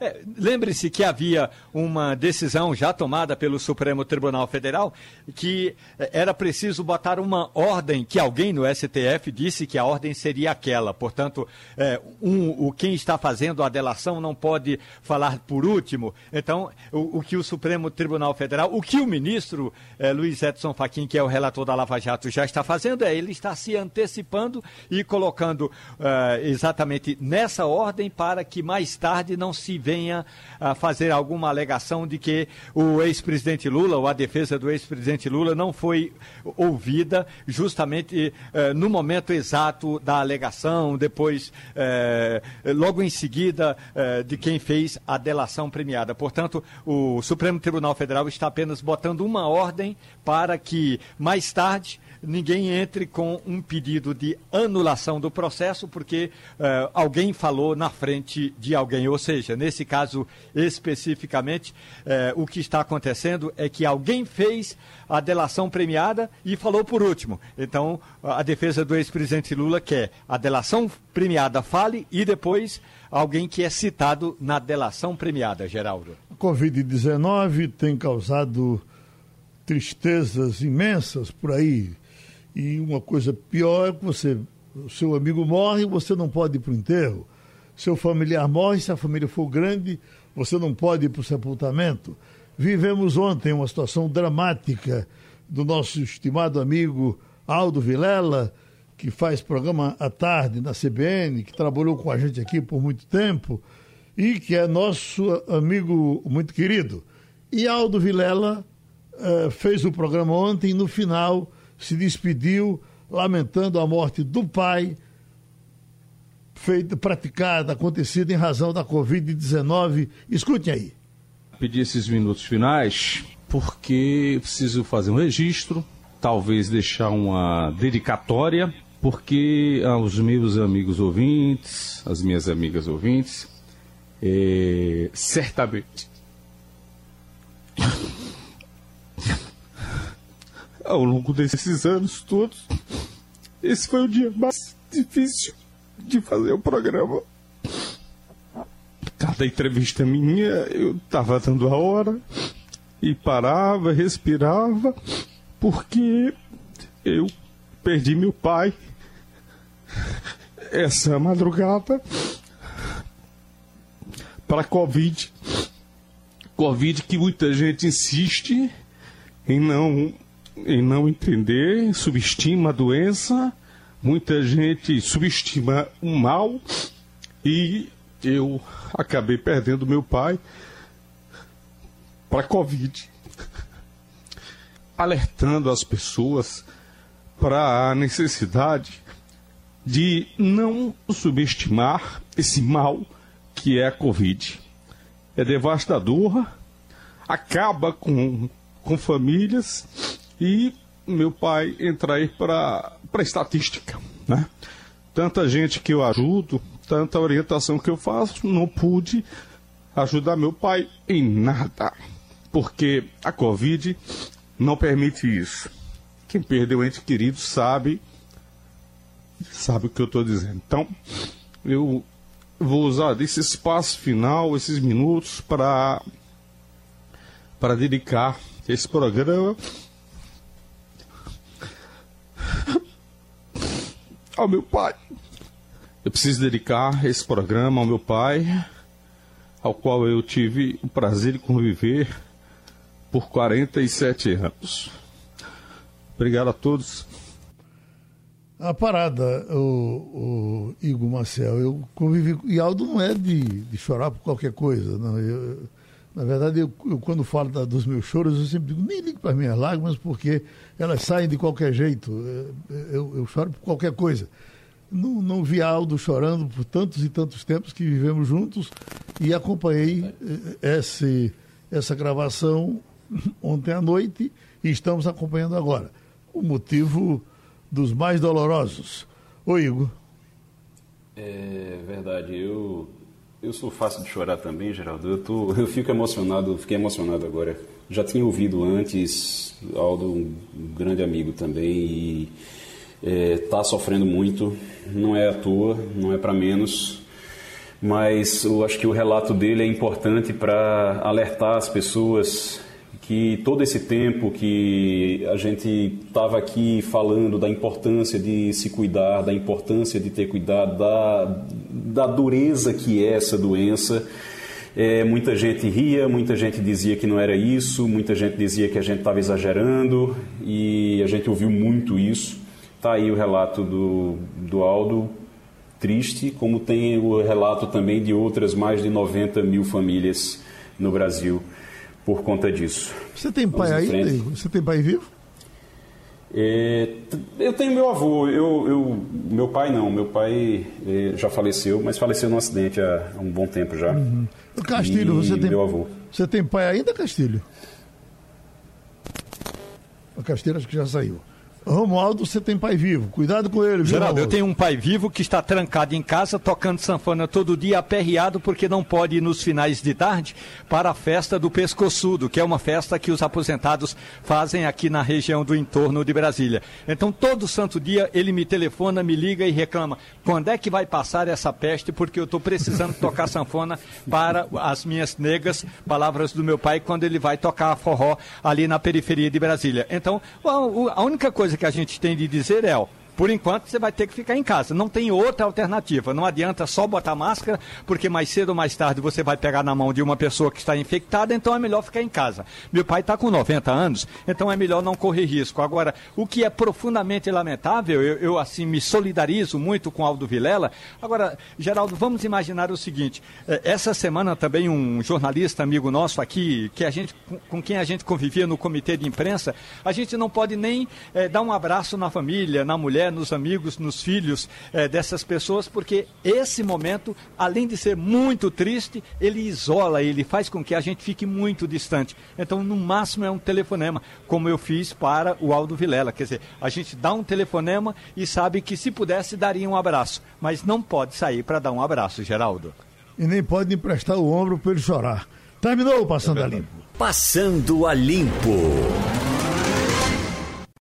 É, Lembre-se que havia uma decisão já tomada pelo Supremo Tribunal Federal que é, era preciso botar uma ordem, que alguém no STF disse que a ordem seria aquela. Portanto, é, um, o quem está fazendo a delação não pode falar por último. Então, o, o que o Supremo Tribunal Federal, o que o ministro é, Luiz Edson Fachin, que é o relator da Lava Jato, já está fazendo é ele está se antecipando e colocando é, exatamente nessa ordem para que mais tarde não se veja venha a fazer alguma alegação de que o ex-presidente Lula, ou a defesa do ex-presidente Lula, não foi ouvida justamente eh, no momento exato da alegação, depois, eh, logo em seguida, eh, de quem fez a delação premiada. Portanto, o Supremo Tribunal Federal está apenas botando uma ordem para que, mais tarde, ninguém entre com um pedido de anulação do processo porque uh, alguém falou na frente de alguém. Ou seja, nesse caso especificamente, uh, o que está acontecendo é que alguém fez a delação premiada e falou por último. Então, a defesa do ex-presidente Lula quer a delação premiada fale e depois alguém que é citado na delação premiada, Geraldo. A Covid-19 tem causado tristezas imensas por aí. E uma coisa pior é que você, o seu amigo morre, você não pode ir para o enterro. Seu familiar morre, se a família for grande, você não pode ir para o sepultamento. Vivemos ontem uma situação dramática do nosso estimado amigo Aldo Vilela, que faz programa à tarde na CBN, que trabalhou com a gente aqui por muito tempo e que é nosso amigo muito querido. E Aldo Vilela uh, fez o programa ontem e no final se despediu lamentando a morte do pai, feita, praticada, acontecida em razão da Covid-19. Escute aí. Pedi esses minutos finais porque preciso fazer um registro, talvez deixar uma dedicatória, porque aos meus amigos ouvintes, as minhas amigas ouvintes, é, certamente <laughs> ao longo desses anos todos, esse foi o dia mais difícil de fazer o programa. Cada entrevista minha, eu estava dando a hora e parava, respirava, porque eu perdi meu pai <laughs> essa madrugada para Covid. Covid que muita gente insiste em não, em não entender, subestima a doença, muita gente subestima o mal e eu acabei perdendo meu pai para Covid. Alertando as pessoas para a necessidade de não subestimar esse mal que é a Covid. É devastador, acaba com, com famílias e meu pai entra aí para estatística. Né? Tanta gente que eu ajudo, tanta orientação que eu faço, não pude ajudar meu pai em nada, porque a Covid não permite isso. Quem perdeu ente querido sabe, sabe o que eu estou dizendo. Então, eu vou usar desse espaço final, esses minutos, para para dedicar esse programa ao meu pai. Eu preciso dedicar esse programa ao meu pai, ao qual eu tive o prazer de conviver por 47 anos. Obrigado a todos. A parada, o, o Igor Marcel, eu convivi. E Aldo não é de, de chorar por qualquer coisa. Não. Eu, na verdade, eu, eu quando falo da, dos meus choros, eu sempre digo, nem ligo para as minhas lágrimas, porque elas saem de qualquer jeito. Eu, eu choro por qualquer coisa. Não, não vi Aldo chorando por tantos e tantos tempos que vivemos juntos e acompanhei eh, esse, essa gravação <laughs> ontem à noite e estamos acompanhando agora. O motivo dos mais dolorosos. Oi, Igor. É verdade, eu, eu sou fácil de chorar também, Geraldo. Eu, tô, eu fico emocionado, fiquei emocionado agora. Já tinha ouvido antes, Aldo, um grande amigo também, e está é, sofrendo muito. Não é à toa, não é para menos mas eu acho que o relato dele é importante para alertar as pessoas que todo esse tempo que a gente estava aqui falando da importância de se cuidar, da importância de ter cuidado, da, da dureza que é essa doença, é, muita gente ria, muita gente dizia que não era isso, muita gente dizia que a gente estava exagerando e a gente ouviu muito isso. Está aí o relato do, do Aldo, triste, como tem o relato também de outras mais de 90 mil famílias no Brasil por conta disso. Você tem pai aí? Você tem pai vivo? É, eu tenho meu avô, eu, eu, meu pai não, meu pai é, já faleceu, mas faleceu num acidente há, um bom tempo já. Uhum. Castilho, e você tem meu avô. Você tem pai ainda, Castilho? O Castilho acho que já saiu. Romualdo, você tem pai vivo. Cuidado com ele, viu? Geraldo, eu tenho um pai vivo que está trancado em casa, tocando sanfona todo dia, aperreado, porque não pode ir nos finais de tarde para a festa do Pescoçudo, que é uma festa que os aposentados fazem aqui na região do entorno de Brasília. Então, todo santo dia ele me telefona, me liga e reclama: quando é que vai passar essa peste? Porque eu estou precisando tocar sanfona para as minhas negas, palavras do meu pai, quando ele vai tocar forró ali na periferia de Brasília. Então, a única coisa coisa que a gente tem de dizer é, ó, por enquanto você vai ter que ficar em casa. Não tem outra alternativa. Não adianta só botar máscara, porque mais cedo ou mais tarde você vai pegar na mão de uma pessoa que está infectada, então é melhor ficar em casa. Meu pai está com 90 anos, então é melhor não correr risco. Agora, o que é profundamente lamentável, eu, eu assim me solidarizo muito com Aldo Vilela. Agora, Geraldo, vamos imaginar o seguinte: eh, essa semana também um jornalista amigo nosso aqui, que a gente, com quem a gente convivia no comitê de imprensa, a gente não pode nem é, dar um abraço na família, na mulher nos amigos, nos filhos é, dessas pessoas, porque esse momento, além de ser muito triste, ele isola, ele faz com que a gente fique muito distante. Então, no máximo, é um telefonema, como eu fiz para o Aldo Vilela. Quer dizer, a gente dá um telefonema e sabe que se pudesse, daria um abraço, mas não pode sair para dar um abraço, Geraldo. E nem pode emprestar o ombro para ele chorar. Terminou o Passando é a Limpo. Passando a Limpo.